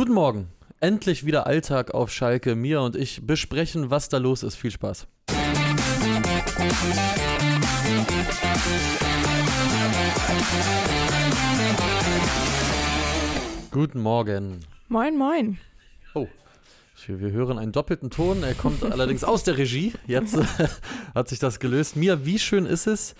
Guten Morgen. Endlich wieder Alltag auf Schalke. Mia und ich besprechen, was da los ist. Viel Spaß. Guten Morgen. Moin, moin. Oh, wir hören einen doppelten Ton. Er kommt allerdings aus der Regie. Jetzt äh, hat sich das gelöst. Mia, wie schön ist es,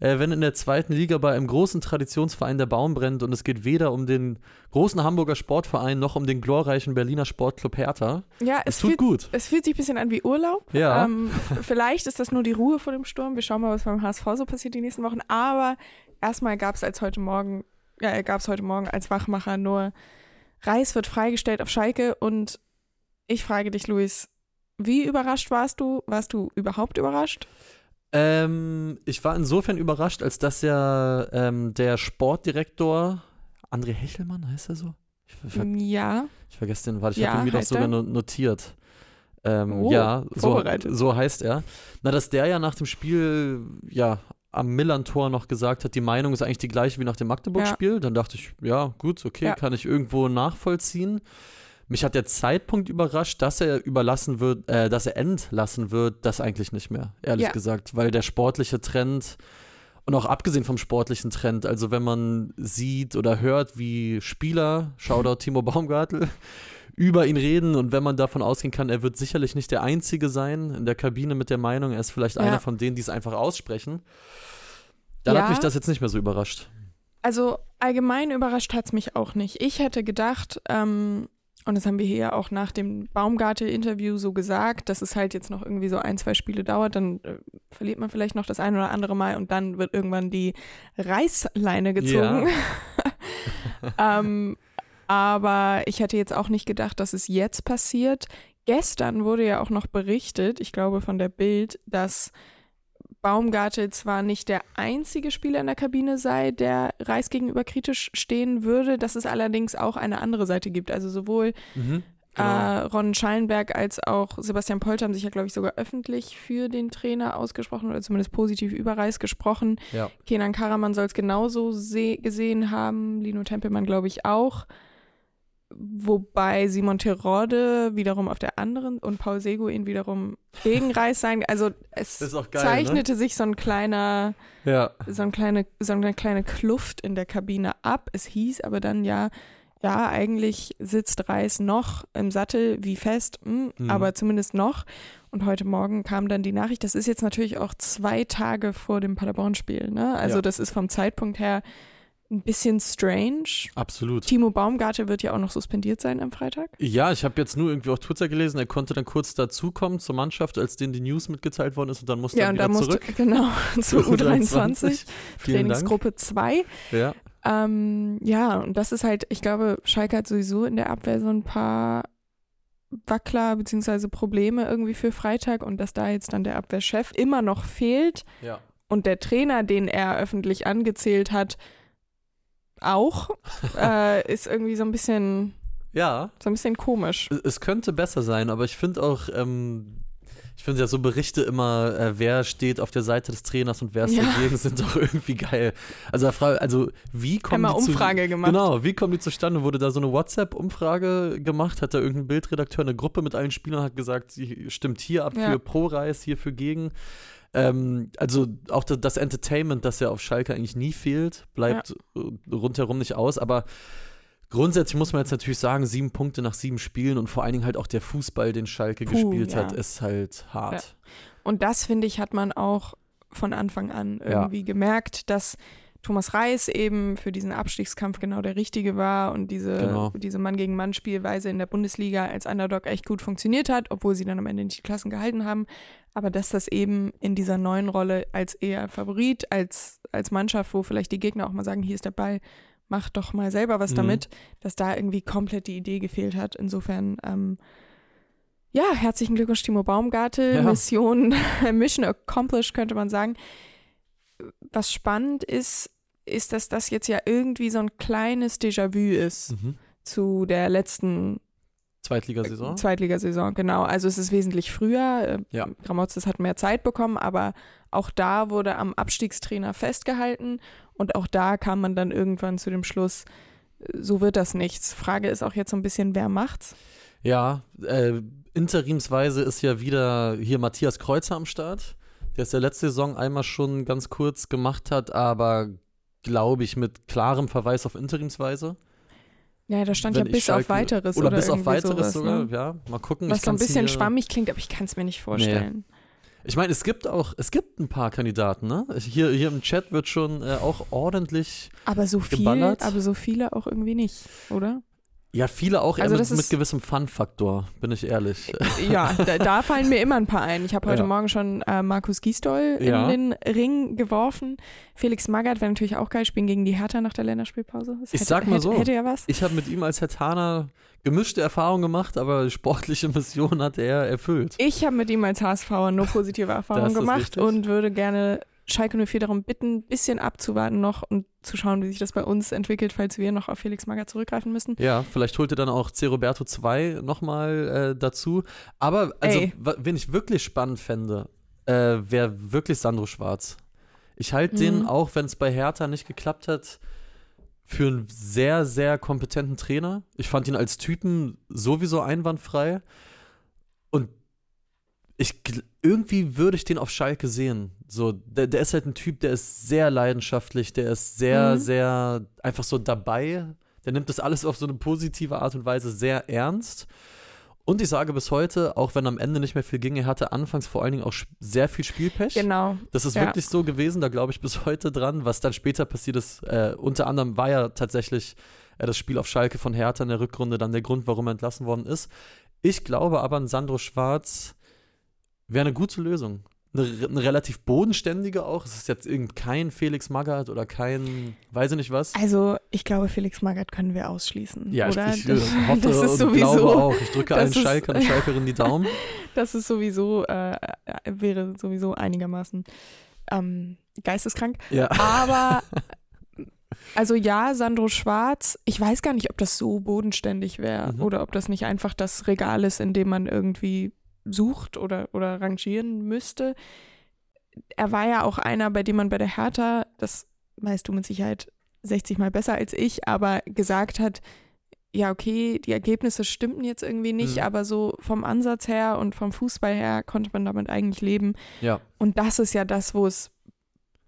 äh, wenn in der zweiten Liga bei einem großen Traditionsverein der Baum brennt und es geht weder um den großen Hamburger Sportverein noch um den glorreichen Berliner Sportclub Hertha. Ja, Es es, tut fühlt, gut. es fühlt sich ein bisschen an wie Urlaub. Ja. Ähm, vielleicht ist das nur die Ruhe vor dem Sturm. Wir schauen mal, was beim HSV so passiert die nächsten Wochen. Aber erstmal gab es als heute Morgen, ja, gab es heute Morgen als Wachmacher nur Reis wird freigestellt auf Schalke und ich frage dich, Luis, wie überrascht warst du? Warst du überhaupt überrascht? Ähm, ich war insofern überrascht, als dass ja ähm, der Sportdirektor André Hechelmann, heißt er so? Ich, ver Ja. ich vergesse den, warte, ich Ja, habe ihn mir doch sogar no notiert. Ähm, Oh, ja, so, so heißt er. Na, dass der ja nach dem Spiel, ja, am Millantor noch gesagt hat, die Meinung ist eigentlich die gleiche wie nach dem Magdeburg-Spiel. Dann dachte ich, ja, gut, okay, Ja. kann ich irgendwo nachvollziehen. Mich hat der Zeitpunkt überrascht, dass er überlassen wird, äh, dass er entlassen wird, das eigentlich nicht mehr, ehrlich Ja. gesagt, weil der sportliche Trend und auch abgesehen vom sportlichen Trend, also wenn man sieht oder hört, wie Spieler, Shoutout Timo Baumgartel, über ihn reden und wenn man davon ausgehen kann, er wird sicherlich nicht der Einzige sein in der Kabine mit der Meinung, er ist vielleicht Ja. einer von denen, die es einfach aussprechen, dann Ja. hat mich das jetzt nicht mehr so überrascht. Also allgemein überrascht hat es mich auch nicht. Ich hätte gedacht, ähm, und das haben wir hier ja auch nach dem Baumgartel-Interview so gesagt, dass es halt jetzt noch irgendwie so ein, zwei Spiele dauert, dann äh, verliert man vielleicht noch das ein oder andere Mal und dann wird irgendwann die Reißleine gezogen. ähm, aber ich hätte jetzt auch nicht gedacht, dass es jetzt passiert. Gestern wurde ja auch noch berichtet, ich glaube von der Bild, dass Baumgartel zwar nicht der einzige Spieler in der Kabine sei, der Reis gegenüber kritisch stehen würde, dass es allerdings auch eine andere Seite gibt. Also sowohl Mhm. Genau. äh, Ron Schallenberg als auch Sebastian Polter haben sich ja, glaube ich, sogar öffentlich für den Trainer ausgesprochen oder zumindest positiv über Reis gesprochen. Ja. Kenan Karaman soll es genauso se gesehen haben, Lino Tempelmann, glaube ich, auch. Wobei Simon Terode wiederum auf der anderen und Paul Seguin wiederum gegen Reis sein. Also es geil, zeichnete sich so ein kleiner, Ja. so, ein kleine, so eine kleine Kluft in der Kabine ab. Es hieß aber dann ja, ja, eigentlich sitzt Reis noch im Sattel, wie fest, hm, Mhm. aber zumindest noch. Und heute Morgen kam dann die Nachricht, das ist jetzt natürlich auch zwei Tage vor dem Paderborn-Spiel. Ne? Also Ja. das ist vom Zeitpunkt her ein bisschen strange. Absolut. Timo Baumgartel wird ja auch noch suspendiert sein am Freitag. Ja, ich habe jetzt nur irgendwie auf Twitter gelesen, er konnte dann kurz dazukommen zur Mannschaft, als denen die News mitgeteilt worden ist und dann musste Ja, er und wieder da musste, zurück. genau, zur Zur U23, Vielen Dank. Trainingsgruppe 2. Ja. Ähm, ja, und das ist halt, ich glaube, Schalke hat sowieso in der Abwehr so ein paar Wackler bzw. Probleme irgendwie für Freitag und dass da jetzt dann der Abwehrchef immer noch fehlt ja. und der Trainer, den er öffentlich angezählt hat, auch, äh, ist irgendwie so ein bisschen, Ja, so ein bisschen komisch. es- könnte besser sein, aber ich finde auch, ähm, ich finde ja so Berichte immer, äh, wer steht auf der Seite des Trainers und wer ist Ja. dagegen, sind doch irgendwie geil. Also, also wie kommen Einmal die zu, Umfrage gemacht. Genau, wie kommen die zustande? Wurde da so eine WhatsApp-Umfrage gemacht? Hat da irgendein Bildredakteur eine Gruppe mit allen Spielern hat gesagt, sie stimmt hier ab Ja. für Pro-Reis, hier für gegen. Ähm, also auch das, Entertainment, das ja auf Schalke eigentlich nie fehlt, bleibt äh, rundherum nicht aus. Aber grundsätzlich muss man jetzt natürlich sagen, sieben Punkte nach sieben Spielen und vor allen Dingen halt auch der Fußball, den Schalke Puh, gespielt ja. hat, ist halt hart. Und das, finde ich, hat man auch von Anfang an Ja. irgendwie gemerkt, dass Thomas Reis eben für diesen Abstiegskampf genau der Richtige war und diese, Genau. diese Mann-gegen-Mann-Spielweise in der Bundesliga als Underdog echt gut funktioniert hat, obwohl sie dann am Ende nicht die Klassen gehalten haben. Aber dass das eben in dieser neuen Rolle als eher Favorit, als, als Mannschaft, wo vielleicht die Gegner auch mal sagen, hier ist der Ball, mach doch mal selber was Mhm. damit, dass da irgendwie komplett die Idee gefehlt hat. Insofern, ähm, ja, herzlichen Glückwunsch, Timo Baumgartel. Ja. Mission, Mission accomplished, könnte man sagen. Was spannend ist, ist, dass das jetzt ja irgendwie so ein kleines Déjà-vu ist Mhm. zu der letzten Zweitligasaison? Zweitligasaison, genau. Also es ist wesentlich früher. Äh, Ja. Gramotzes hat mehr Zeit bekommen, aber auch da wurde am Abstiegstrainer festgehalten und auch da kam man dann irgendwann zu dem Schluss, so wird das nichts. Frage ist auch jetzt so ein bisschen, wer macht's? Ja, äh, interimsweise ist ja wieder hier Matthias Kreuzer am Start, der es der letzte Saison einmal schon ganz kurz gemacht hat, aber glaube ich mit klarem Verweis auf interimsweise. Ja, da stand ja bis Schalke, auf weiteres oder, oder bis auf weiteres sowas, sogar, ne? ja, mal gucken. Was so ein bisschen schwammig klingt, aber ich kann es mir nicht vorstellen. Nee. Ich meine, es gibt auch, es gibt ein paar Kandidaten, ne? Hier, hier im Chat wird schon äh, auch ordentlich aber so viel, geballert. Aber so viele auch irgendwie nicht, oder? Ja, viele auch also mit, mit, gewissem Fun-Faktor, bin ich ehrlich. Ja, da, da, fallen mir immer ein paar ein. Ich habe heute ja. Morgen schon äh, Markus Gisdol ja. in den Ring geworfen. Felix Magath wäre natürlich auch geil, spielen gegen die Hertha nach der Länderspielpause. Das ich hätte, sag mal hätte, so, hätte ja was. ich habe mit ihm als Hertaner gemischte Erfahrungen gemacht, aber sportliche Mission hat er erfüllt. Ich habe mit ihm als HSV nur positive Erfahrungen gemacht richtig. und würde gerne Schalke 04 darum bitten, ein bisschen abzuwarten noch und zu schauen, wie sich das bei uns entwickelt, falls wir noch auf Felix Magath zurückgreifen müssen. Ja, vielleicht holt ihr dann auch C. Roberto 2 nochmal äh, dazu. Aber also, wen ich wirklich spannend fände, äh, wäre wirklich Sandro Schwarz. Ich halte mhm. den, auch wenn es bei Hertha nicht geklappt hat, für einen sehr, sehr kompetenten Trainer. Ich fand ihn als Typen sowieso einwandfrei. Und ich irgendwie würde ich den auf Schalke sehen. So, der, der ist halt ein Typ, der ist sehr leidenschaftlich, der ist sehr, mhm. sehr einfach so dabei. Der nimmt das alles auf so eine positive Art und Weise sehr ernst. Und ich sage bis heute, auch wenn am Ende nicht mehr viel ging, er hatte anfangs vor allen Dingen auch sehr viel Spielpech. Genau. Das ist ja. wirklich so gewesen, da glaube ich bis heute dran. Was dann später passiert ist, äh, unter anderem war ja tatsächlich äh, das Spiel auf Schalke von Hertha in der Rückrunde dann der Grund, warum er entlassen worden ist. Ich glaube aber an Sandro Schwarz wäre eine gute Lösung. Eine, eine, relativ bodenständige auch. Es ist jetzt irgend kein Felix Magath oder kein, weiß ich nicht was. Also ich glaube, Felix Magath können wir ausschließen. Ja, oder? ich, ich hoffe das ist und sowieso, glaube auch. Ich drücke allen Schalkern und Schalkerinnen die Daumen. Das ist sowieso, äh, wäre sowieso einigermaßen ähm, geisteskrank. Ja. Aber also ja, Sandro Schwarz, ich weiß gar nicht, ob das so bodenständig wäre mhm. oder ob das nicht einfach das Regal ist, in dem man irgendwie sucht oder, oder rangieren müsste. Er war ja auch einer, bei dem man bei der Hertha, das weißt du mit Sicherheit 60 Mal besser als ich, aber gesagt hat, ja, okay, die Ergebnisse stimmten jetzt irgendwie nicht, mhm. aber so vom Ansatz her und vom Fußball her konnte man damit eigentlich leben. Ja. Und das ist ja das, wo es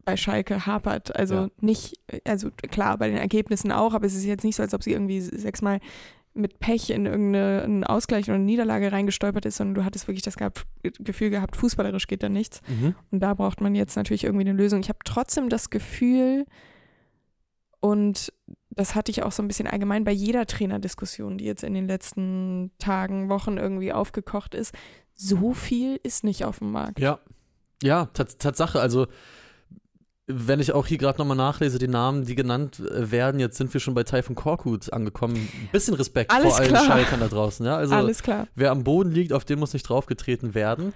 bei Schalke hapert. Also ja. nicht, also klar, bei den Ergebnissen auch, aber es ist jetzt nicht so, als ob sie irgendwie sechsmal mit Pech in irgendeinen Ausgleich oder eine Niederlage reingestolpert ist, sondern du hattest wirklich das Gefühl gehabt, fußballerisch geht da nichts. Mhm. Und da braucht man jetzt natürlich irgendwie eine Lösung. Ich habe trotzdem das Gefühl, und das hatte ich auch so ein bisschen allgemein bei jeder Trainerdiskussion, die jetzt in den letzten Tagen, Wochen irgendwie aufgekocht ist, so viel ist nicht auf dem Markt. Ja, ja, Tatsache. Also wenn ich auch hier gerade nochmal nachlese, die Namen, die genannt äh, werden, jetzt sind wir schon bei Typhon Korkut angekommen. Ein bisschen Respekt Alles vor allen klar. Schalkern da draußen. Ja? Also, Alles klar. Wer am Boden liegt, auf den muss nicht draufgetreten werden.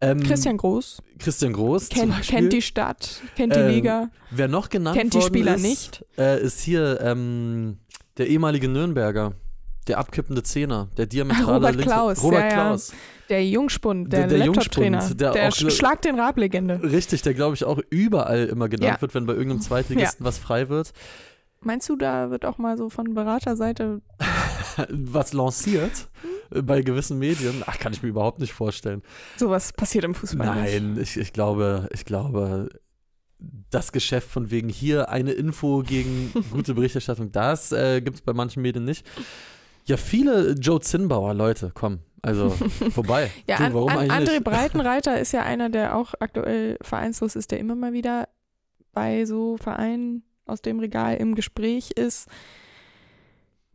Ähm, Christian Groß. Christian Groß. Ken, kennt die Stadt, kennt die ähm, Liga. Wer noch genannt kennt die Spieler ist, nicht. Äh, ist hier ähm, der ehemalige Nürnberger. Der abkippende Zehner, der diametrale Robert Links Klaus. Robert ja, Klaus. Ja. Der Jungspund, der, der, der Laptop-Trainer. Jungspund, der, der auch, Schlag den Rab-Legende. Richtig, der glaube ich auch überall immer genannt Ja. wird, wenn bei irgendeinem Zweitligisten was frei wird. Meinst du, da wird auch mal so von Beraterseite was lanciert äh, bei gewissen Medien, ach, kann ich mir überhaupt nicht vorstellen. sowas passiert im Fußball nicht? Nein, ich, ich glaube, ich glaube, das Geschäft von wegen hier eine Info gegen gute Berichterstattung, das äh, gibt es bei manchen Medien nicht. Ja, viele Joe Zinnbauer, Leute, komm. Also, vorbei. Ja, du, an, warum an, eigentlich André? Breitenreiter ist ja einer, der auch aktuell vereinslos ist, der immer mal wieder bei so Vereinen aus dem Regal im Gespräch ist.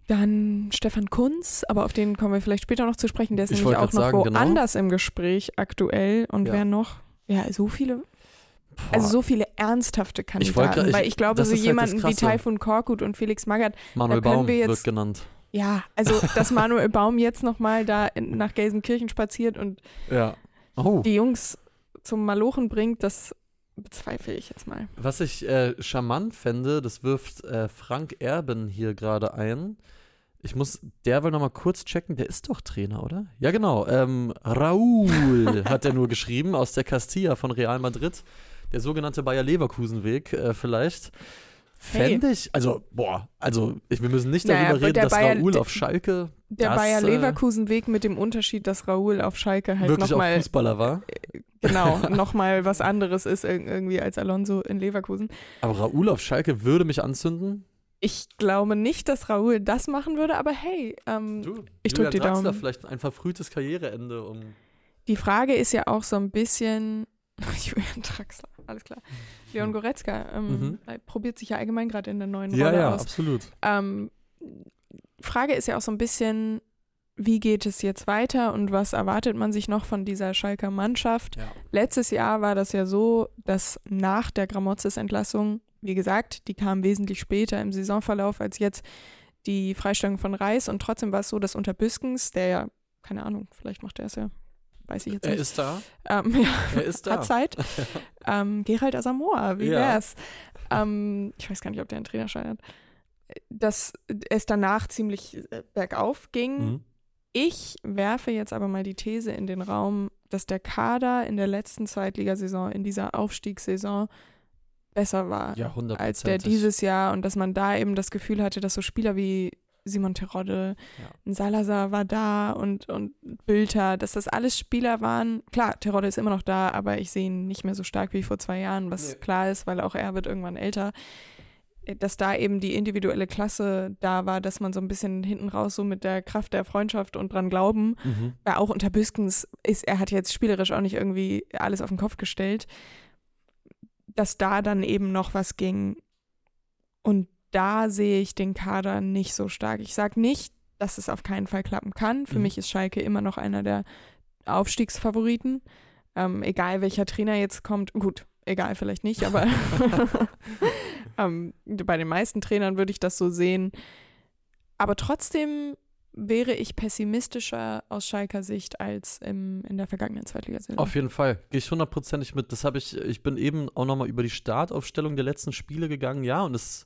Dann Stefan Kunz, aber auf den kommen wir vielleicht später noch zu sprechen. Der ist Ich nämlich auch noch genau. woanders im Gespräch aktuell. Und Ja. wer noch? Ja, so viele, Boah, also so viele ernsthafte Kandidaten. grad- ich- weil ich glaube, so halt jemanden wie Krasse. Taifun Korkut und Felix Magath, Manuel da können Baum wir jetzt- wird genannt. Ja, also dass Manuel Baum jetzt nochmal da in, nach Gelsenkirchen spaziert und Ja. Oh. die Jungs zum Malochen bringt, das bezweifle ich jetzt mal. Was ich äh, charmant fände, das wirft äh, Frank Erben hier gerade ein. Ich muss derweil nochmal kurz checken, der ist doch Trainer, oder? Ja, genau. Ähm, Raúl hat er nur geschrieben aus der Castilla von Real Madrid. Der sogenannte Bayer Leverkusen-Weg äh, vielleicht. Fände ich, also, boah, also ich, wir müssen nicht darüber reden, dass Bayer- Raoul auf Schalke Der Das, Bayer äh, Leverkusen Weg mit dem Unterschied, dass Raoul auf Schalke halt nochmal, Fußballer war. genau, nochmal was anderes ist ir- irgendwie als Alonso in Leverkusen. Aber Raoul auf Schalke würde mich anzünden. Ich glaube nicht, dass Raoul das machen würde, aber hey, ähm, Du, Ich drück Julian die Draxler, Daumen. vielleicht ein verfrühtes Karriereende. Um, die Frage ist ja auch so ein bisschen, Julian Draxler, alles klar. Leon Goretzka ähm, Mhm. er probiert sich ja allgemein gerade in der neuen ja, Rolle ja, aus. absolut. Ähm, Frage ist ja auch so ein bisschen, wie geht es jetzt weiter und was erwartet man sich noch von dieser Schalker Mannschaft? Ja. Letztes Jahr war das ja so, dass nach der Gramotzes-Entlassung, wie gesagt, die kam wesentlich später im Saisonverlauf als jetzt die Freistellung von Reis und trotzdem war es so, dass unter Büskens, der ja, keine Ahnung, vielleicht macht er es ja, weiß ich jetzt Er nicht, ist da. ähm, ja, Er ist da. hat Zeit. ähm, Gerald Asamoah, wie Ja. wär's? Ähm, ich weiß gar nicht, ob der einen Trainerschein hat. Dass es danach ziemlich äh, bergauf ging. Mhm. Ich werfe jetzt aber mal die These in den Raum, dass der Kader in der letzten Zweitligasaison, in dieser Aufstiegssaison, besser war Ja, 100 als der dieses Jahr und dass man da eben das Gefühl hatte, dass so Spieler wie Simon Terodde, Ja. ein Salazar war da und, und Bülter, dass das alles Spieler waren. Klar, Terodde ist immer noch da, aber ich sehe ihn nicht mehr so stark wie vor zwei Jahren, was Nee. klar ist, weil auch er wird irgendwann älter. Dass da eben die individuelle Klasse da war, dass man so ein bisschen hinten raus so mit der Kraft der Freundschaft und dran glauben, Mhm. weil auch unter Büskens ist, er hat jetzt spielerisch auch nicht irgendwie alles auf den Kopf gestellt, dass da dann eben noch was ging. Und da sehe ich den Kader nicht so stark. Ich sage nicht, dass es auf keinen Fall klappen kann. Für Mhm. mich ist Schalke immer noch einer der Aufstiegsfavoriten. Ähm, egal welcher Trainer jetzt kommt, gut, egal vielleicht nicht, aber ähm, bei den meisten Trainern würde ich das so sehen. Aber trotzdem wäre ich pessimistischer aus Schalker Sicht als im, in der vergangenen Zweitligasaison. Auf jeden Fall, gehe ich hundertprozentig mit. Das habe ich, ich bin eben auch nochmal über die Startaufstellung der letzten Spiele gegangen, ja, und es,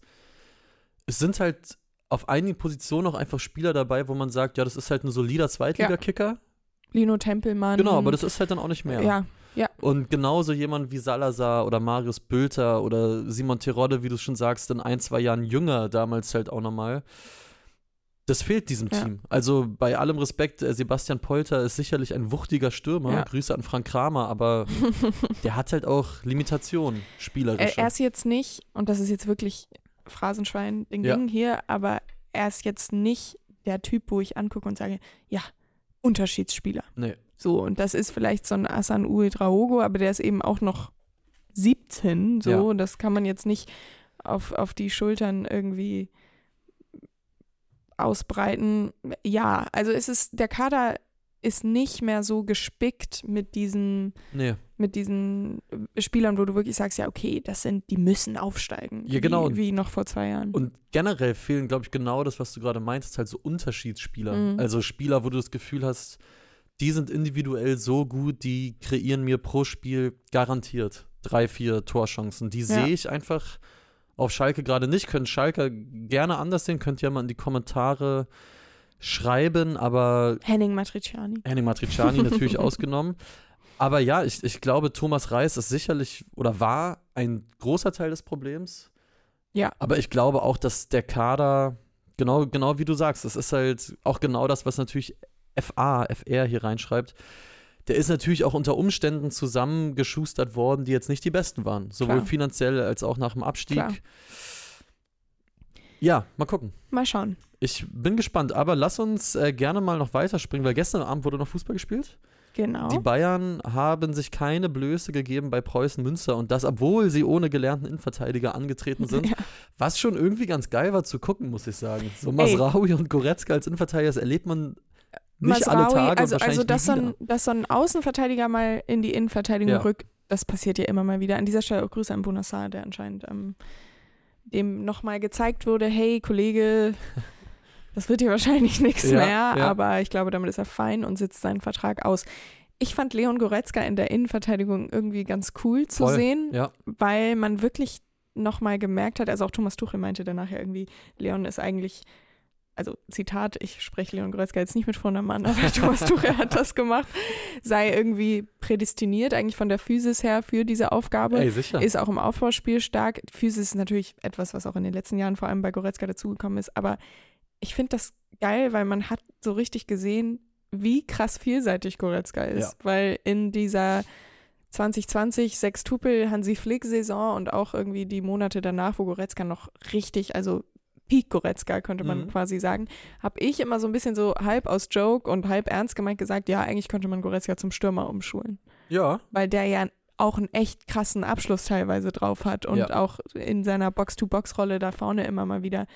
es sind halt auf einigen Positionen auch einfach Spieler dabei, wo man sagt, ja, das ist halt ein solider Zweitligakicker. Lino Tempelmann. Genau, aber das ist halt dann auch nicht mehr. Ja, Und genauso jemand wie Salazar oder Marius Bülter oder Simon Terodde, wie du schon sagst, in ein, zwei Jahren jünger damals halt auch nochmal. Das fehlt diesem Ja. Team. Also bei allem Respekt, äh, Sebastian Polter ist sicherlich ein wuchtiger Stürmer. Ja. Grüße an Frank Kramer, aber der hat halt auch Limitationen, er, spielerische. er ist jetzt nicht, und das ist jetzt wirklich Phrasenschwein, Ding, Ja. Hier, aber er ist jetzt nicht der Typ, wo ich angucke und sage, ja, Unterschiedsspieler. nee. So, und das ist vielleicht so ein Asan Uedraogo, aber der ist eben auch noch 17, so, Ja. das kann man jetzt nicht auf, auf die Schultern irgendwie ausbreiten. Ja, also es ist, der Kader ist nicht mehr so gespickt mit diesen, Nee. mit diesen Spielern, wo du wirklich sagst, ja, okay, das sind, die müssen aufsteigen. Ja, genau. Wie, wie noch vor zwei Jahren. Und generell fehlen, glaube ich, genau das, was du gerade meintest, halt so Unterschiedsspieler. Mhm. Also Spieler, wo du das Gefühl hast, die sind individuell so gut, die kreieren mir pro Spiel garantiert drei, vier Torchancen. Die Ja. sehe ich einfach auf Schalke gerade nicht. Können Schalke gerne anders sehen, könnt ihr mal in die Kommentare schreiben, aber Henning Matriciani. Henning Matriciani natürlich ausgenommen. Aber ja, ich, ich glaube, Thomas Reis ist sicherlich oder war ein großer Teil des Problems. Ja. Aber ich glaube auch, dass der Kader, genau, genau wie du sagst, das ist halt auch genau das, was natürlich FA, FR hier reinschreibt. Der ist natürlich auch unter Umständen zusammengeschustert worden, die jetzt nicht die besten waren. Sowohl Klar. finanziell als auch nach dem Abstieg. Klar. Ja, mal gucken. Mal schauen. Ich bin gespannt, aber lass uns äh, gerne mal noch weiterspringen, weil gestern Abend wurde noch Fußball gespielt. Genau. Die Bayern haben sich keine Blöße gegeben bei Preußen Münster und das, obwohl sie ohne gelernten Innenverteidiger angetreten sind. Ja. Was schon irgendwie ganz geil war zu gucken, muss ich sagen. So Masraoui und Goretzka als Innenverteidiger, das erlebt man nicht alle Masraoui, Tage also, also dass, so ein, dass so ein Außenverteidiger mal in die Innenverteidigung Ja. rückt, das passiert ja immer mal wieder. An dieser Stelle auch Grüße an Bonassar, der anscheinend ähm, dem nochmal gezeigt wurde, hey Kollege, das wird hier wahrscheinlich nichts Ja, mehr, ja. aber ich glaube, damit ist er fein und sitzt seinen Vertrag aus. Ich fand Leon Goretzka in der Innenverteidigung irgendwie ganz cool zu Voll, sehen, Ja, weil man wirklich nochmal gemerkt hat, also auch Thomas Tuchel meinte danach ja irgendwie, Leon ist eigentlich also Zitat, ich spreche Leon Goretzka jetzt nicht mit vorne an, aber Thomas Tuchel hat das gemacht, sei irgendwie prädestiniert eigentlich von der Physis her für diese Aufgabe. Ey, sicher. Ist auch im Aufbauspiel stark. Physis ist natürlich etwas, was auch in den letzten Jahren vor allem bei Goretzka dazugekommen ist, aber ich finde das geil, weil man hat so richtig gesehen, wie krass vielseitig Goretzka ist, Ja. weil in dieser 2020 Sextupel Hansi Flick Saison und auch irgendwie die Monate danach, wo Goretzka noch richtig, also Peak Goretzka könnte man Mhm. quasi sagen, habe ich immer so ein bisschen so halb aus Joke und halb ernst gemeint gesagt, ja, eigentlich könnte man Goretzka zum Stürmer umschulen, Ja. weil der ja auch einen echt krassen Abschluss teilweise drauf hat und Ja. auch in seiner Box-to-Box-Rolle da vorne immer mal wieder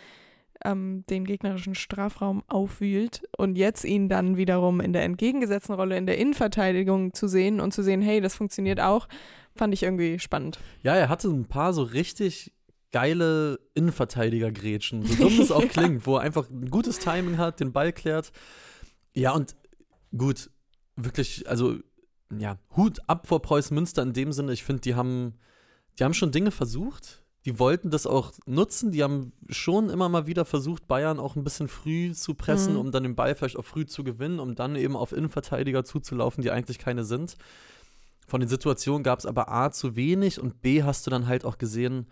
ähm, den gegnerischen Strafraum aufwühlt und jetzt ihn dann wiederum in der entgegengesetzten Rolle in der Innenverteidigung zu sehen und zu sehen, hey, das funktioniert auch, fand ich irgendwie spannend. Ja, er hatte ein paar so richtig geile Innenverteidiger-Grätschen, so dumm es auch klingt, wo er einfach ein gutes Timing hat, den Ball klärt. Ja, und gut, wirklich, also, ja, Hut ab vor Preußen Münster in dem Sinne, ich finde, die haben, die haben schon Dinge versucht. Die wollten das auch nutzen. Die haben schon immer mal wieder versucht, Bayern auch ein bisschen früh zu pressen, Mhm. um dann den Ball vielleicht auch früh zu gewinnen, um dann eben auf Innenverteidiger zuzulaufen, die eigentlich keine sind. Von den Situationen gab es aber A zu wenig und B hast du dann halt auch gesehen,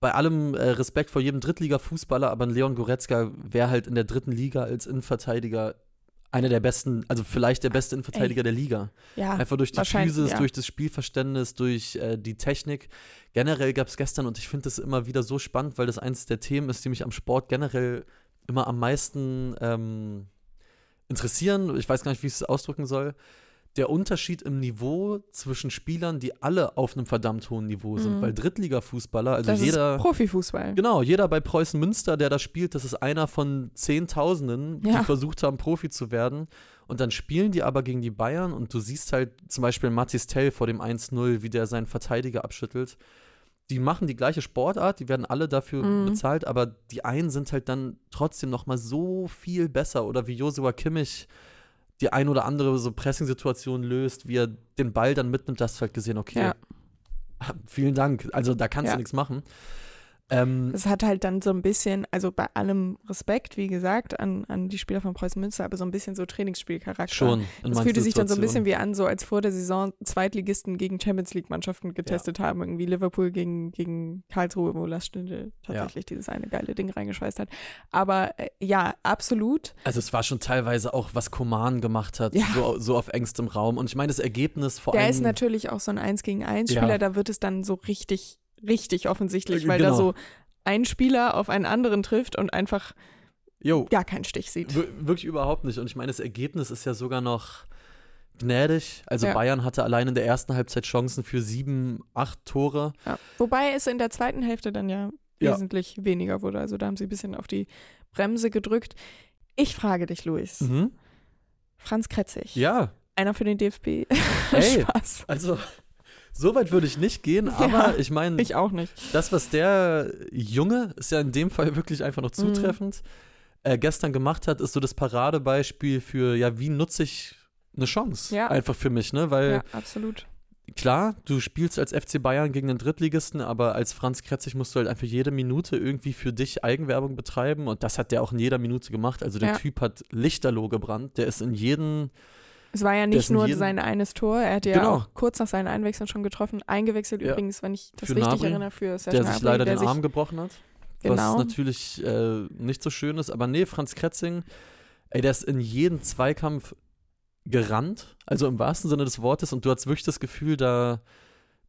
bei allem äh, Respekt vor jedem Drittliga-Fußballer, aber ein Leon Goretzka wäre halt in der dritten Liga als Innenverteidiger einer der besten, also vielleicht der beste Innenverteidiger der Liga. Ja, Einfach durch die Physis, ja. durch das Spielverständnis, durch äh, die Technik. Generell gab es gestern, und ich finde das immer wieder so spannend, weil das eines der Themen ist, die mich am Sport generell immer am meisten ähm, interessieren. Ich weiß gar nicht, wie ich es ausdrücken soll. Der Unterschied im Niveau zwischen Spielern, die alle auf einem verdammt hohen Niveau sind. Mhm. Weil Drittliga-Fußballer, also das jeder. ist Profifußball. Genau, jeder bei Preußen Münster, der da spielt, das ist einer von Zehntausenden, die Ja. versucht haben, Profi zu werden. Und dann spielen die aber gegen die Bayern und du siehst halt zum Beispiel Mathis Tell vor dem 1-0, wie der seinen Verteidiger abschüttelt. Die machen die gleiche Sportart, die werden alle dafür Mhm. bezahlt, aber die einen sind halt dann trotzdem noch mal so viel besser. Oder wie Josua Kimmich die ein oder andere so Pressing-Situation löst, wie er den Ball dann mitnimmt, das hast du halt gesehen, okay, Ja. vielen Dank. Also da kannst Ja. du nichts machen. Ähm, Es hat halt dann so ein bisschen, also bei allem Respekt, wie gesagt, an, an die Spieler von Preußen Münster, aber so ein bisschen so Trainingsspielcharakter. Schon. Es fühlte sich dann so ein bisschen wie an, so als vor der Saison Zweitligisten gegen Champions League-Mannschaften getestet haben. Irgendwie Liverpool gegen, gegen Karlsruhe, wo Lars Stindl tatsächlich dieses eine geile Ding reingeschweißt hat. Aber äh, ja, absolut. Also es war schon teilweise auch, was Koman gemacht hat, Ja. so, so auf engstem Raum. Und ich meine, das Ergebnis vor Der allem. ist natürlich auch so ein 1 gegen 1 Spieler, Ja. da wird es dann so richtig, richtig offensichtlich, Äh, weil da genau. so ein Spieler auf einen anderen trifft und einfach Jo, gar keinen Stich sieht. wir- wirklich überhaupt nicht. Und ich meine, das Ergebnis ist ja sogar noch gnädig. Also Ja. Bayern hatte allein in der ersten Halbzeit Chancen für sieben, acht Tore. Ja. Wobei es in der zweiten Hälfte dann ja, Ja. wesentlich weniger wurde. Also da haben sie ein bisschen auf die Bremse gedrückt. Ich frage dich, Luis. Mhm. Franz Kretzig. Ja, Einer für den DFB. Ey. Spaß. also so weit würde ich nicht gehen, aber Ja, ich meine, Ich auch nicht. das, was der Junge, ist ja in dem Fall wirklich einfach noch Mhm. zutreffend, äh, gestern gemacht hat, ist so das Paradebeispiel für, ja, wie nutze ich eine Chance? Ja. Einfach für mich, ne? Weil Ja, absolut. klar, du spielst als FC Bayern gegen den Drittligisten, aber als Franz Kretzig musst du halt einfach jede Minute irgendwie für dich Eigenwerbung betreiben und das hat der auch in jeder Minute gemacht. Also der Ja. Typ hat Lichterloh gebrannt, der ist in jeden, Es war ja nicht nur sein eines Tor. Er hatte ja Genau. auch kurz nach seinen Einwechseln schon getroffen. Eingewechselt Ja. übrigens, wenn ich das Für richtig Gnabry, erinnere, für der Serge sich leider der den sich, Arm gebrochen hat. Genau. Was natürlich äh, nicht so schön ist, aber nee, Franz Kretzing, ey, der ist in jeden Zweikampf gerannt, also im wahrsten Sinne des Wortes und du hast wirklich das Gefühl, da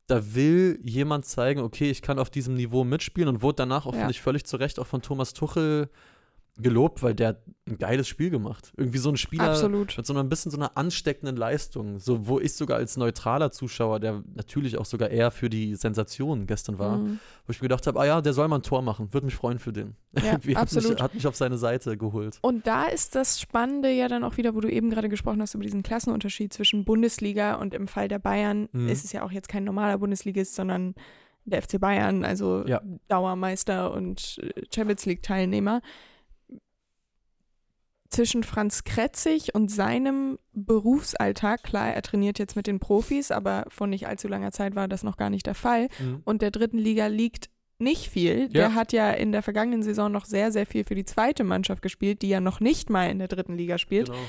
da will jemand zeigen, okay, ich kann auf diesem Niveau mitspielen und wurde danach auch, Ja. finde ich, völlig zu Recht auch von Thomas Tuchel gelobt, weil der hat ein geiles Spiel gemacht. Irgendwie so ein Spieler Absolut. mit so einer ein bisschen so einer ansteckenden Leistung, so wo ich sogar als neutraler Zuschauer, der natürlich auch sogar eher für die Sensation gestern war, Mhm. wo ich mir gedacht habe, ah ja, der soll mal ein Tor machen, würde mich freuen für den. Ja, Irgendwie hat, mich, absolut. hat mich auf seine Seite geholt. Und da ist das Spannende ja dann auch wieder, wo du eben gerade gesprochen hast über diesen Klassenunterschied zwischen Bundesliga und im Fall der Bayern Mhm. ist es ja auch jetzt kein normaler Bundesligist, sondern der FC Bayern, also Ja. Dauermeister und äh, Champions League Teilnehmer. Zwischen Franz Kretzig und seinem Berufsalltag, klar, er trainiert jetzt mit den Profis, aber vor nicht allzu langer Zeit war das noch gar nicht der Fall. Und der dritten Liga liegt nicht viel. Der hat ja in der vergangenen Saison noch sehr, sehr viel für die zweite Mannschaft gespielt, die ja noch nicht mal in der dritten Liga spielt. Genau.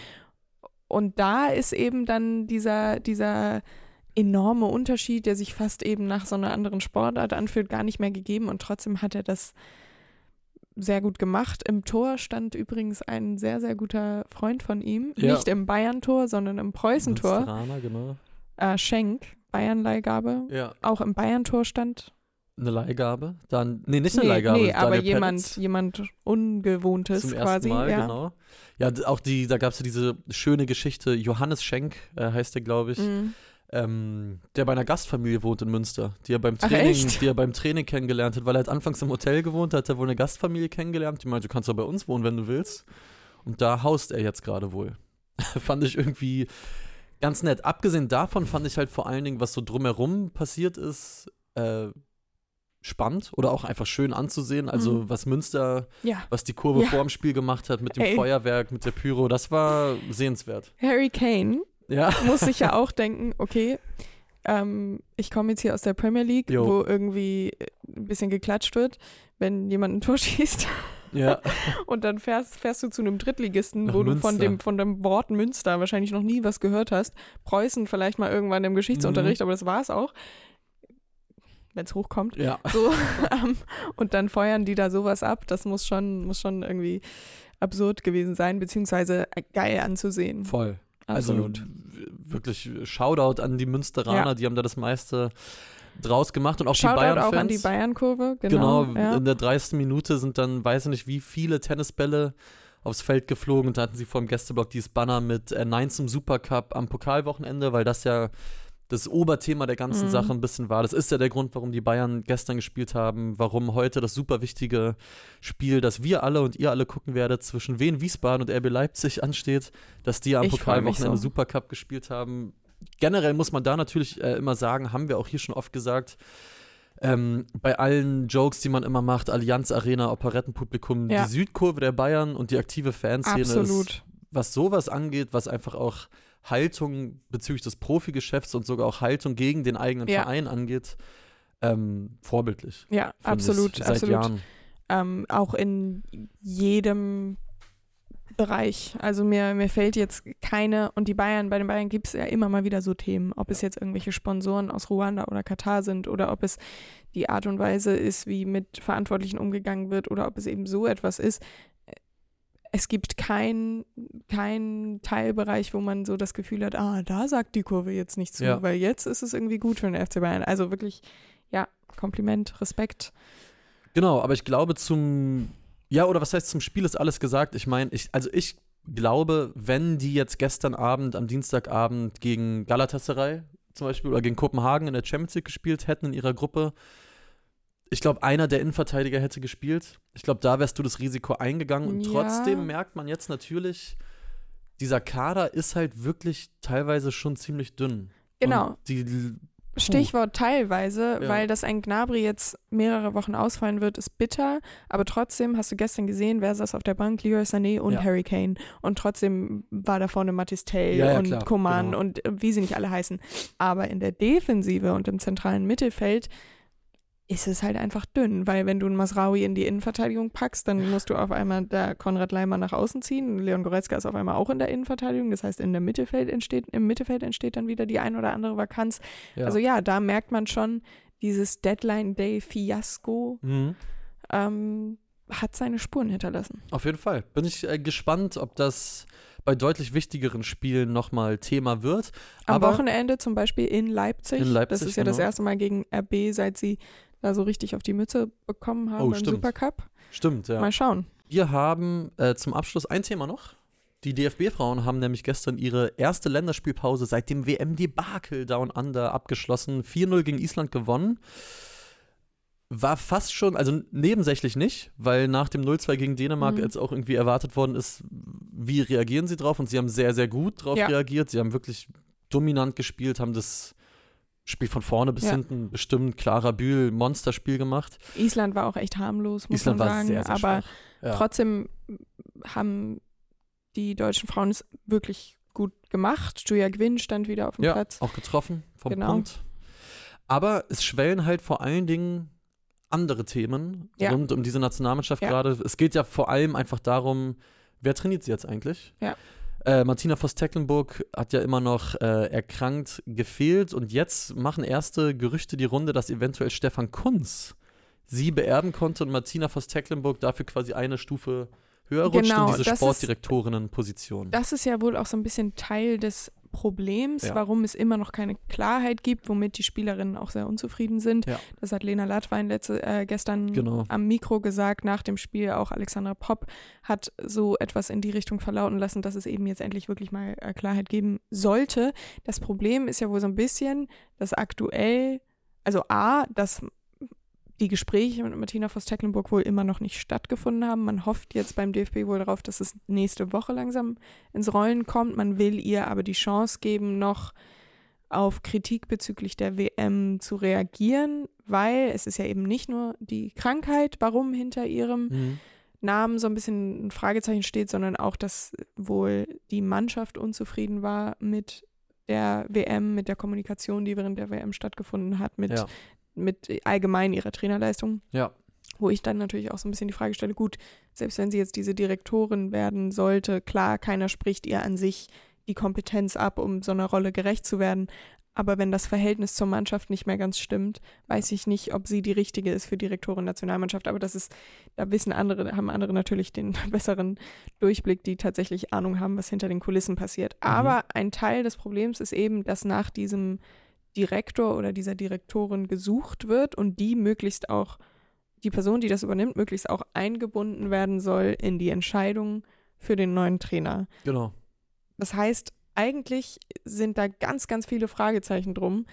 Und da ist eben dann dieser, dieser enorme Unterschied, der sich fast eben nach so einer anderen Sportart anfühlt, gar nicht mehr gegeben. Und trotzdem hat er das sehr gut gemacht. Im Tor stand übrigens ein sehr, sehr guter Freund von ihm. Ja. Nicht im Bayern-Tor, sondern im Preußen-Tor. Münsteraner, genau. Äh, Schenk, Bayern-Leihgabe. Ja. Auch im Bayern-Tor stand. Eine Leihgabe. Dann, nee, nicht eine Nee, Leihgabe. nee aber jemand, jemand Ungewohntes zum quasi. ersten Mal, ja. genau. Ja, auch die, da gab es ja diese schöne Geschichte, Johannes Schenk äh, heißt der, glaube ich, Mhm. Ähm, der bei einer Gastfamilie wohnt in Münster, die er beim Training, die er beim Training kennengelernt hat, weil er hat anfangs im Hotel gewohnt, hat er wohl eine Gastfamilie kennengelernt, die meinte, du kannst doch bei uns wohnen, wenn du willst. Und da haust er jetzt gerade wohl. fand ich irgendwie ganz nett. Abgesehen davon fand ich halt vor allen Dingen, was so drumherum passiert ist, äh, spannend oder auch einfach schön anzusehen. Also Mhm. was Münster, Ja. was die Kurve Ja. vor dem Spiel gemacht hat mit dem Ey. Feuerwerk, mit der Pyro, das war sehenswert. Harry Kane Ja. muss sich ja auch denken, okay, ähm, ich komme jetzt hier aus der Premier League, Jo. wo irgendwie äh, ein bisschen geklatscht wird, wenn jemand ein Tor schießt. Ja. Und dann fährst, fährst du zu einem Drittligisten, Nach wo du von Münster. dem, von dem Wort Münster wahrscheinlich noch nie was gehört hast. Preußen vielleicht mal irgendwann im Geschichtsunterricht, aber das war es auch. Wenn es hochkommt. Ja. So, ähm, und dann feuern die da sowas ab. Das muss schon, muss schon irgendwie absurd gewesen sein, beziehungsweise geil anzusehen. Voll. Absolut. Also wirklich Shoutout an die Münsteraner, Ja. die haben da das meiste draus gemacht und auch die Shoutout Bayern-Fans. auch an die Bayern-Kurve, genau. Genau, ja. in der 30. Minute sind dann, weiß ich nicht, wie viele Tennisbälle aufs Feld geflogen und da hatten sie vor dem Gästeblock dieses Banner mit äh, Nein zum Supercup am Pokalwochenende, weil das ja das Oberthema der ganzen Mhm. Sache ein bisschen war. Das ist ja der Grund, warum die Bayern gestern gespielt haben, warum heute das super wichtige Spiel, das wir alle und ihr alle gucken werdet, zwischen Wien, Wiesbaden und RB Leipzig ansteht, dass die am Pokalwochenende so. Supercup gespielt haben. Generell muss man da natürlich äh, immer sagen, haben wir auch hier schon oft gesagt, ähm, bei allen Jokes, die man immer macht, Allianz Arena, Operettenpublikum, Ja. die Südkurve der Bayern und die aktive Fanszene ist, Absolut. was sowas angeht, was einfach auch Haltung bezüglich des Profigeschäfts und sogar auch Haltung gegen den eigenen Ja. Verein angeht, ähm, vorbildlich. Ja, absolut, ich, seit absolut. Jahren. Ähm, auch in jedem Bereich. Also mir, mir fällt jetzt keine, und die Bayern, bei den Bayern gibt es ja immer mal wieder so Themen, ob es jetzt irgendwelche Sponsoren aus Ruanda oder Katar sind oder ob es die Art und Weise ist, wie mit Verantwortlichen umgegangen wird oder ob es eben so etwas ist. Es gibt keinen kein Teilbereich, wo man so das Gefühl hat, ah, da sagt die Kurve jetzt nicht zu, Ja. weil jetzt ist es irgendwie gut für den FC Bayern. Also wirklich, ja, Kompliment, Respekt. Genau, aber ich glaube zum, ja, oder was heißt zum Spiel ist alles gesagt. Ich meine, ich, also ich glaube, wenn die jetzt gestern Abend, am Dienstagabend gegen Galatasaray zum Beispiel oder gegen Kopenhagen in der Champions League gespielt hätten in ihrer Gruppe, ich glaube, einer der Innenverteidiger hätte gespielt. Ich glaube, da wärst du das Risiko eingegangen. Und Ja. trotzdem merkt man jetzt natürlich, dieser Kader ist halt wirklich teilweise schon ziemlich dünn. Genau. Die, Stichwort teilweise, Ja. weil dass ein Gnabry jetzt mehrere Wochen ausfallen wird, ist bitter. Aber trotzdem hast du gestern gesehen, wer saß auf der Bank? Leroy Sané und Ja. Harry Kane. Und trotzdem war da vorne Matis Tell Ja, ja, und klar, Coman genau. und äh, wie sie nicht alle heißen. Aber in der Defensive und im zentralen Mittelfeld ist es halt einfach dünn, weil wenn du einen Masraoui in die Innenverteidigung packst, dann musst du auf einmal da Konrad Leimer nach außen ziehen. Leon Goretzka ist auf einmal auch in der Innenverteidigung. Das heißt, in der Mittelfeld entsteht, im Mittelfeld entsteht dann wieder die ein oder andere Vakanz. ja. Also ja, da merkt man schon, dieses Deadline-Day-Fiasko Mhm. ähm, hat seine Spuren hinterlassen. Auf jeden Fall. Bin ich äh, gespannt, ob das bei deutlich wichtigeren Spielen nochmal Thema wird. Am Aber Wochenende zum Beispiel in Leipzig. In Leipzig, das ist ja das genau. erste Mal gegen RB, seit sie da so richtig auf die Mütze bekommen haben Oh, im stimmt. Supercup. stimmt, ja. Mal schauen. Wir haben äh, zum Abschluss ein Thema noch. Die DFB-Frauen haben nämlich gestern ihre erste Länderspielpause seit dem WM-Debakel Down Under abgeschlossen. 4-0 gegen Island gewonnen. War fast schon, also nebensächlich nicht, weil nach dem 0-2 gegen Dänemark Mhm. jetzt auch irgendwie erwartet worden ist, wie reagieren sie drauf? Und sie haben sehr, sehr gut drauf Ja. reagiert. Sie haben wirklich dominant gespielt, haben das Spiel von vorne bis Ja. hinten bestimmt. Clara Bühl, Monsterspiel gemacht. Island war auch echt harmlos, muss Island man sagen. sehr, sehr aber. Ja. trotzdem haben die deutschen Frauen es wirklich gut gemacht. Julia Gwynn stand wieder auf dem Ja, Platz. auch getroffen vom Genau. Punkt. Aber es schwellen halt vor allen Dingen andere Themen Ja. rund um diese Nationalmannschaft gerade. Es geht ja vor allem einfach darum, wer trainiert sie jetzt eigentlich? Ja. Äh, Martina Voss-Tecklenburg hat ja immer noch äh, erkrankt gefehlt und jetzt machen erste Gerüchte die Runde, dass eventuell Stefan Kunz sie beerben konnte und Martina Voss-Tecklenburg dafür quasi eine Stufe höher rutscht Genau, in diese das ist- Sportdirektorinnen-Position. Das ist ja wohl auch so ein bisschen Teil des Problems, Ja. warum es immer noch keine Klarheit gibt, womit die Spielerinnen auch sehr unzufrieden sind. Ja. Das hat Lena Latwein letzte, äh, gestern Genau. am Mikro gesagt, nach dem Spiel. Auch Alexandra Popp hat so etwas in die Richtung verlauten lassen, dass es eben jetzt endlich wirklich mal äh, Klarheit geben sollte. Das Problem ist ja wohl so ein bisschen, dass aktuell, also A, dass die Gespräche mit Martina Voss-Tecklenburg wohl immer noch nicht stattgefunden haben. Man hofft jetzt beim DFB wohl darauf, dass es nächste Woche langsam ins Rollen kommt. Man will ihr aber die Chance geben, noch auf Kritik bezüglich der WM zu reagieren, weil es ist ja eben nicht nur die Krankheit, warum hinter ihrem Mhm. Namen so ein bisschen ein Fragezeichen steht, sondern auch, dass wohl die Mannschaft unzufrieden war mit der WM, mit der Kommunikation, die während der WM stattgefunden hat, mit, Ja. Mit allgemein ihrer Trainerleistung. Ja. Wo ich dann natürlich auch so ein bisschen die Frage stelle, gut, selbst wenn sie jetzt diese Direktorin werden sollte, klar, keiner spricht ihr an sich die Kompetenz ab, um so einer Rolle gerecht zu werden. Aber wenn das Verhältnis zur Mannschaft nicht mehr ganz stimmt, weiß ich nicht, ob sie die richtige ist für Direktorin Nationalmannschaft. Aber das ist, da wissen andere, haben andere natürlich den besseren Durchblick, die tatsächlich Ahnung haben, was hinter den Kulissen passiert. Aber ein Teil des Problems ist eben, dass nach diesem Direktor oder dieser Direktorin gesucht wird und die möglichst auch, die Person, die das übernimmt, möglichst auch eingebunden werden soll in die Entscheidung für den neuen Trainer. Genau. Das heißt, eigentlich sind da ganz, ganz viele Fragezeichen drum.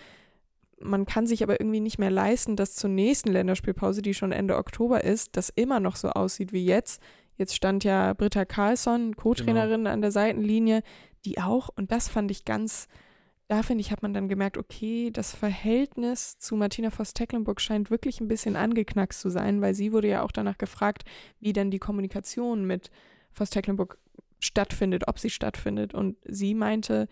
Man kann sich aber irgendwie nicht mehr leisten, dass zur nächsten Länderspielpause, die schon Ende Oktober ist, das immer noch so aussieht wie jetzt. Jetzt stand ja Britta Karlsson, Co-Trainerin an der Seitenlinie, die auch, und das fand ich ganz, da finde ich, hat man dann gemerkt, okay, das Verhältnis zu Martina Voss-Tecklenburg scheint wirklich ein bisschen angeknackst zu sein, weil sie wurde ja auch danach gefragt, wie denn die Kommunikation mit Voss-Tecklenburg stattfindet, ob sie stattfindet. Und sie meinte,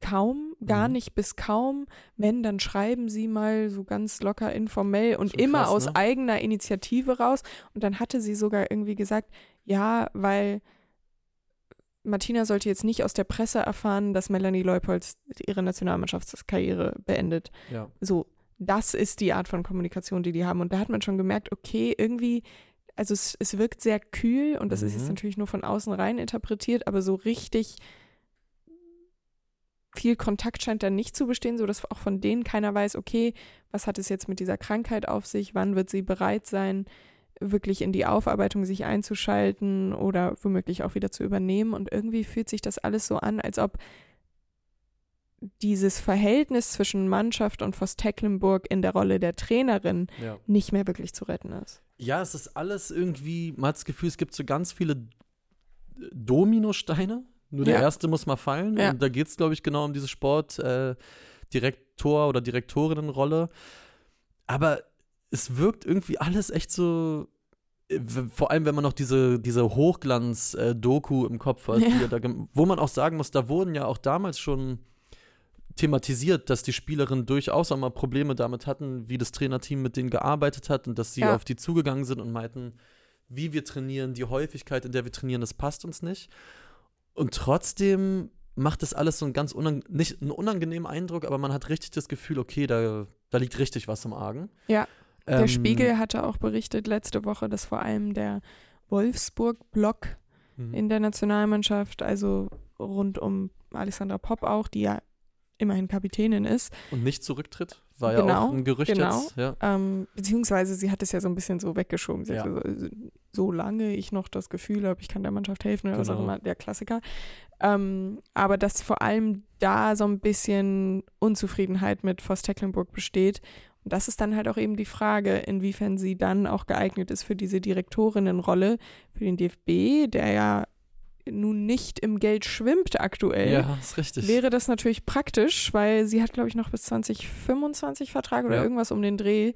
kaum, gar Mhm. nicht bis kaum. Wenn, dann schreiben sie mal so ganz locker informell und Schon immer krass, aus ne? eigener Initiative raus. Und dann hatte sie sogar irgendwie gesagt, ja, weil Martina sollte jetzt nicht aus der Presse erfahren, dass Melanie Leupolz ihre Nationalmannschaftskarriere beendet. Ja. So, das ist die Art von Kommunikation, die die haben. Und da hat man schon gemerkt, okay, irgendwie, also es, es wirkt sehr kühl und das ist jetzt Mhm. natürlich nur von außen rein interpretiert, aber so richtig viel Kontakt scheint da nicht zu bestehen, sodass auch von denen keiner weiß, okay, was hat es jetzt mit dieser Krankheit auf sich, wann wird sie bereit sein, wirklich in die Aufarbeitung sich einzuschalten oder womöglich auch wieder zu übernehmen. Und irgendwie fühlt sich das alles so an, als ob dieses Verhältnis zwischen Mannschaft und Voss Tecklenburg in der Rolle der Trainerin ja. nicht mehr wirklich zu retten ist. Ja, es ist alles irgendwie, man hat das Gefühl, es gibt so ganz viele Dominosteine. Nur der Ja. erste muss mal fallen. Ja. Und da geht es, glaube ich, genau um diese Sport-Direktor- oder Direktorinnenrolle. Aber es wirkt irgendwie alles echt so. äh, Vor allem, wenn man noch diese, diese Hochglanz-Doku im Kopf hat, Ja. da, wo man auch sagen muss, da wurden ja auch damals schon thematisiert, dass die Spielerinnen durchaus auch mal Probleme damit hatten, wie das Trainerteam mit denen gearbeitet hat und dass sie Ja. auf die zugegangen sind und meinten, wie wir trainieren, die Häufigkeit, in der wir trainieren, das passt uns nicht. Und trotzdem macht das alles so einen ganz unang nicht einen unangenehmen Eindruck, aber man hat richtig das Gefühl, okay, da, da liegt richtig was im Argen. Ja. Der Ähm, Spiegel hatte auch berichtet letzte Woche, dass vor allem der Wolfsburg-Block mhm. in der Nationalmannschaft, also rund um Alexandra Popp auch, die ja immerhin Kapitänin ist, Und nicht zurücktritt, war ja Genau, auch ein Gerücht genau. jetzt. Ja. ähm, beziehungsweise sie hat es ja so ein bisschen so weggeschoben. Sie hat Ja. so, solange ich noch das Gefühl habe, ich kann der Mannschaft helfen oder was auch Genau. immer, der Klassiker. Ähm, aber dass vor allem da so ein bisschen Unzufriedenheit mit Voss Tecklenburg besteht. Und das ist dann halt auch eben die Frage, inwiefern sie dann auch geeignet ist für diese Direktorinnenrolle für den DFB, der ja nun nicht im Geld schwimmt aktuell. ja, ist richtig. Wäre das natürlich praktisch, weil sie hat, glaube ich, noch bis 2025 Vertrag oder Ja. irgendwas um den Dreh.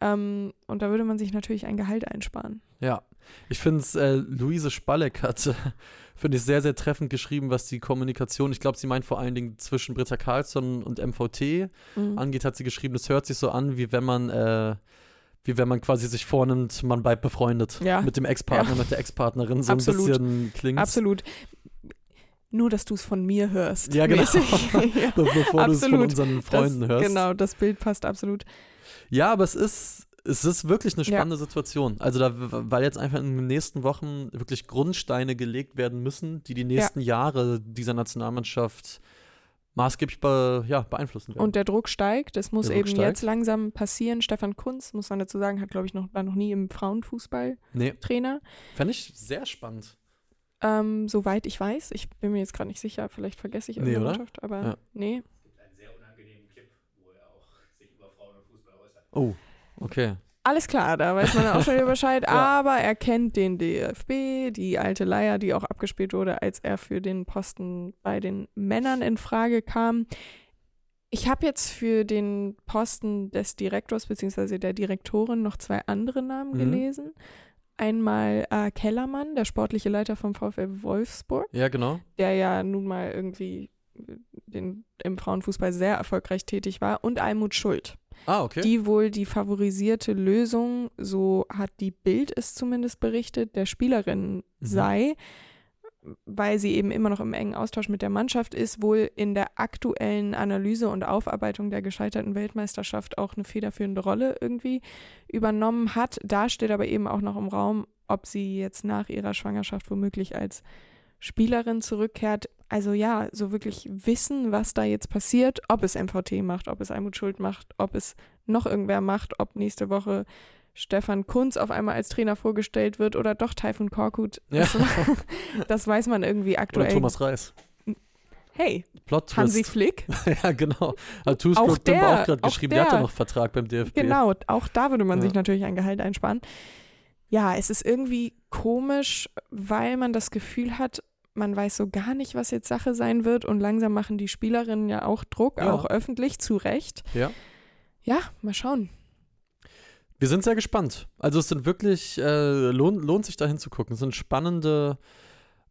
Ähm, und da würde man sich natürlich ein Gehalt einsparen. Ja, ich finde es, äh, Luise Spalleck hat, finde ich, sehr, sehr treffend geschrieben, was die Kommunikation, ich glaube, sie meint vor allen Dingen zwischen Britta Karlsson und MVT Mhm. angeht, hat sie geschrieben, das hört sich so an, wie wenn man, äh, wie wenn man quasi sich vornimmt, man bleibt befreundet Ja. mit dem Ex-Partner, Ja. mit der Ex-Partnerin. So Absolut. ein bisschen klingt. Absolut. Nur, dass du es von mir hörst. Ja, genau. ja. Be bevor du es von unseren Freunden das, hörst. Genau, das Bild passt absolut. Ja, aber es ist, es ist wirklich eine Ja. spannende Situation. Also da, weil jetzt einfach in den nächsten Wochen wirklich Grundsteine gelegt werden müssen, die die nächsten Jahre dieser Nationalmannschaft maßgeblich be, ja, beeinflussen werden. Und der Druck steigt. Das muss eben steigt. jetzt langsam passieren. Stefan Kunz, muss man dazu sagen, hat, glaube ich, noch, war noch nie im Frauenfußball nee, Trainer. fände ich sehr spannend. Ähm, soweit ich weiß. Ich bin mir jetzt gerade nicht sicher. Vielleicht vergesse ich Nee, irgendeine oder? Mannschaft. Aber Ja. nee. einen sehr unangenehmen Clip, wo er auch sich über Frauen und Fußball äußert. Oh, okay. Alles klar, da weiß man auch schon wieder Bescheid. Ja. Aber er kennt den DFB, die alte Leier, die auch abgespielt wurde, als er für den Posten bei den Männern in Frage kam. Ich habe jetzt für den Posten des Direktors bzw. der Direktorin noch zwei andere Namen Mhm. gelesen. Einmal äh, Kellermann, der sportliche Leiter vom VfL Wolfsburg, Ja, genau. der ja nun mal irgendwie äh, den, im Frauenfußball sehr erfolgreich tätig war, und Almut Schuld Ah, okay. die wohl die favorisierte Lösung, so hat die Bild es zumindest berichtet, der Spielerin Mhm. sei, weil sie eben immer noch im engen Austausch mit der Mannschaft ist, wohl in der aktuellen Analyse und Aufarbeitung der gescheiterten Weltmeisterschaft auch eine federführende Rolle irgendwie übernommen hat. Da steht aber eben auch noch im Raum, ob sie jetzt nach ihrer Schwangerschaft womöglich als Spielerin zurückkehrt. Also ja, so wirklich wissen, was da jetzt passiert, ob es MVT macht, ob es Almut Schuld macht, ob es noch irgendwer macht, ob nächste Woche Stefan Kunz auf einmal als Trainer vorgestellt wird oder doch Taifun Korkut. Ja. Das, das weiß man irgendwie Oder aktuell. Thomas Reis. Hey, Plot Hansi. Flick. ja, genau. Hat Tuchel Auch der- auch gerade geschrieben, der der. noch Vertrag beim DFB. Genau, auch da würde man Ja. sich natürlich ein Gehalt einsparen. Ja, es ist irgendwie komisch, weil man das Gefühl hat, man weiß so gar nicht, was jetzt Sache sein wird und langsam machen die Spielerinnen ja auch Druck, Ja. auch öffentlich, zu Recht. Ja. Ja, mal schauen. Wir sind sehr gespannt. Also es sind wirklich, äh, lohnt, lohnt sich da hinzugucken. Es sind spannende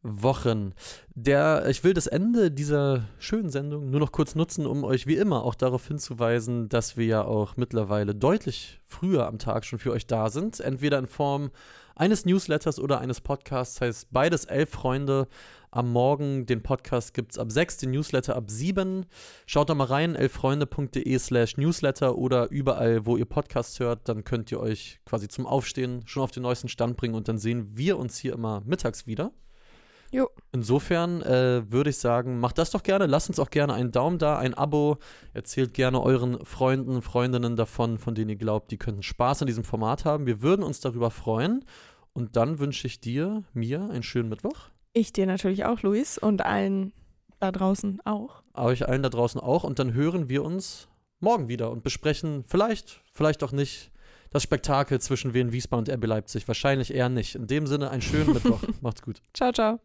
Wochen. Der, ich will das Ende dieser schönen Sendung nur noch kurz nutzen, um euch wie immer auch darauf hinzuweisen, dass wir ja auch mittlerweile deutlich früher am Tag schon für euch da sind. Entweder in Form eines Newsletters oder eines Podcasts. Heißt beides elf Freunde am Morgen. Den Podcast gibt es ab sechs, den Newsletter ab sieben. Schaut da mal rein, elffreunde.de slash Newsletter oder überall, wo ihr Podcasts hört. Dann könnt ihr euch quasi zum Aufstehen schon auf den neuesten Stand bringen und dann sehen wir uns hier immer mittags wieder. Jo. Insofern äh, würde ich sagen, macht das doch gerne. Lasst uns auch gerne einen Daumen da, ein Abo. Erzählt gerne euren Freunden, Freundinnen davon, von denen ihr glaubt, die könnten Spaß an diesem Format haben. Wir würden uns darüber freuen. Und dann wünsche ich dir, mir, einen schönen Mittwoch. Ich dir natürlich auch, Luis, und allen da draußen auch. euch allen da draußen auch. Und dann hören wir uns morgen wieder und besprechen vielleicht, vielleicht auch nicht, das Spektakel zwischen Wien Wiesbaden und RB Leipzig. Wahrscheinlich eher nicht. In dem Sinne, einen schönen Mittwoch. Macht's gut. Ciao, ciao.